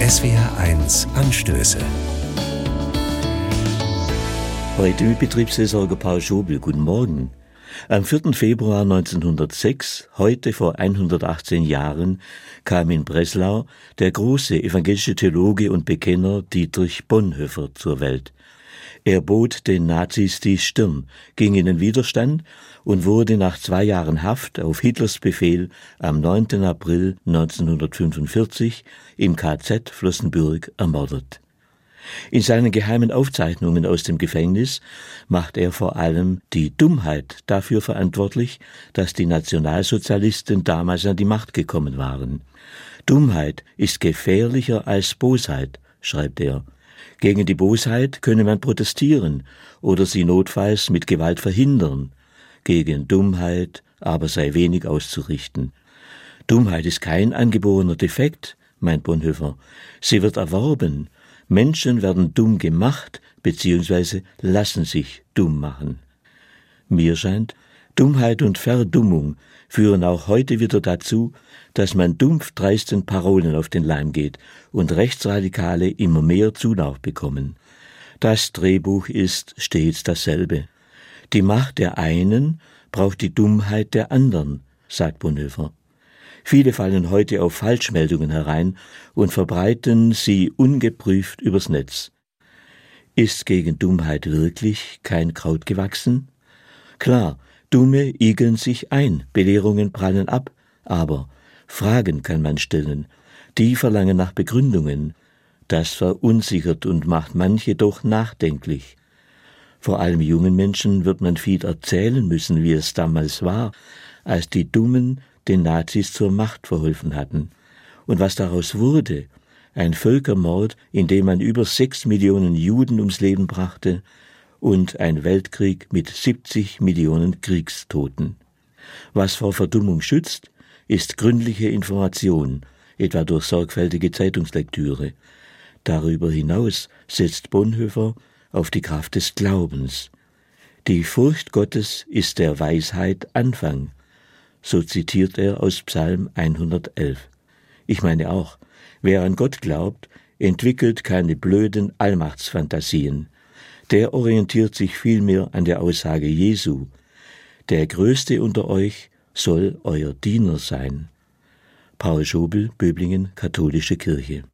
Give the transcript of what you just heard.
SWR1 Anstöße. Heute mit Betriebsversorger Paul Schobel. Guten Morgen. Am 4. Februar 1906, heute vor 118 Jahren, kam in Breslau der große evangelische Theologe und Bekenner Dietrich Bonhoeffer zur Welt. Er bot den Nazis die Stirn, ging in den Widerstand und wurde nach zwei Jahren Haft auf Hitlers Befehl am 9. April 1945 im KZ Flossenbürg ermordet. In seinen geheimen Aufzeichnungen aus dem Gefängnis macht er vor allem die Dummheit dafür verantwortlich, dass die Nationalsozialisten damals an die Macht gekommen waren. Dummheit ist gefährlicher als Bosheit, schreibt er. Gegen die Bosheit könne man protestieren oder sie notfalls mit Gewalt verhindern. Gegen Dummheit aber sei wenig auszurichten. Dummheit ist kein angeborener Defekt, meint Bonhoeffer. Sie wird erworben. Menschen werden dumm gemacht bzw. lassen sich dumm machen. Mir scheint, Dummheit und Verdummung führen auch heute wieder dazu, dass man dumpf dreisten Parolen auf den Leim geht und Rechtsradikale immer mehr Zulauf bekommen. Das Drehbuch ist stets dasselbe. Die Macht der einen braucht die Dummheit der anderen, sagt Bonhoeffer. Viele fallen heute auf Falschmeldungen herein und verbreiten sie ungeprüft übers Netz. Ist gegen Dummheit wirklich kein Kraut gewachsen? Klar, Dumme igeln sich ein, Belehrungen prallen ab, aber Fragen kann man stellen, die verlangen nach Begründungen. Das verunsichert und macht manche doch nachdenklich. Vor allem jungen Menschen wird man viel erzählen müssen, wie es damals war, als die Dummen den Nazis zur Macht verholfen hatten. Und was daraus wurde, ein Völkermord, in dem man über sechs Millionen Juden ums Leben brachte, und ein Weltkrieg mit 70 Millionen Kriegstoten. Was vor Verdummung schützt, ist gründliche Information, etwa durch sorgfältige Zeitungslektüre. Darüber hinaus setzt Bonhoeffer auf die Kraft des Glaubens. Die Furcht Gottes ist der Weisheit Anfang, so zitiert er aus Psalm 111. Ich meine auch, wer an Gott glaubt, entwickelt keine blöden Allmachtsfantasien. Der orientiert sich vielmehr an der Aussage Jesu. Der Größte unter euch soll euer Diener sein. Paul Schobel, Böblingen, Katholische Kirche.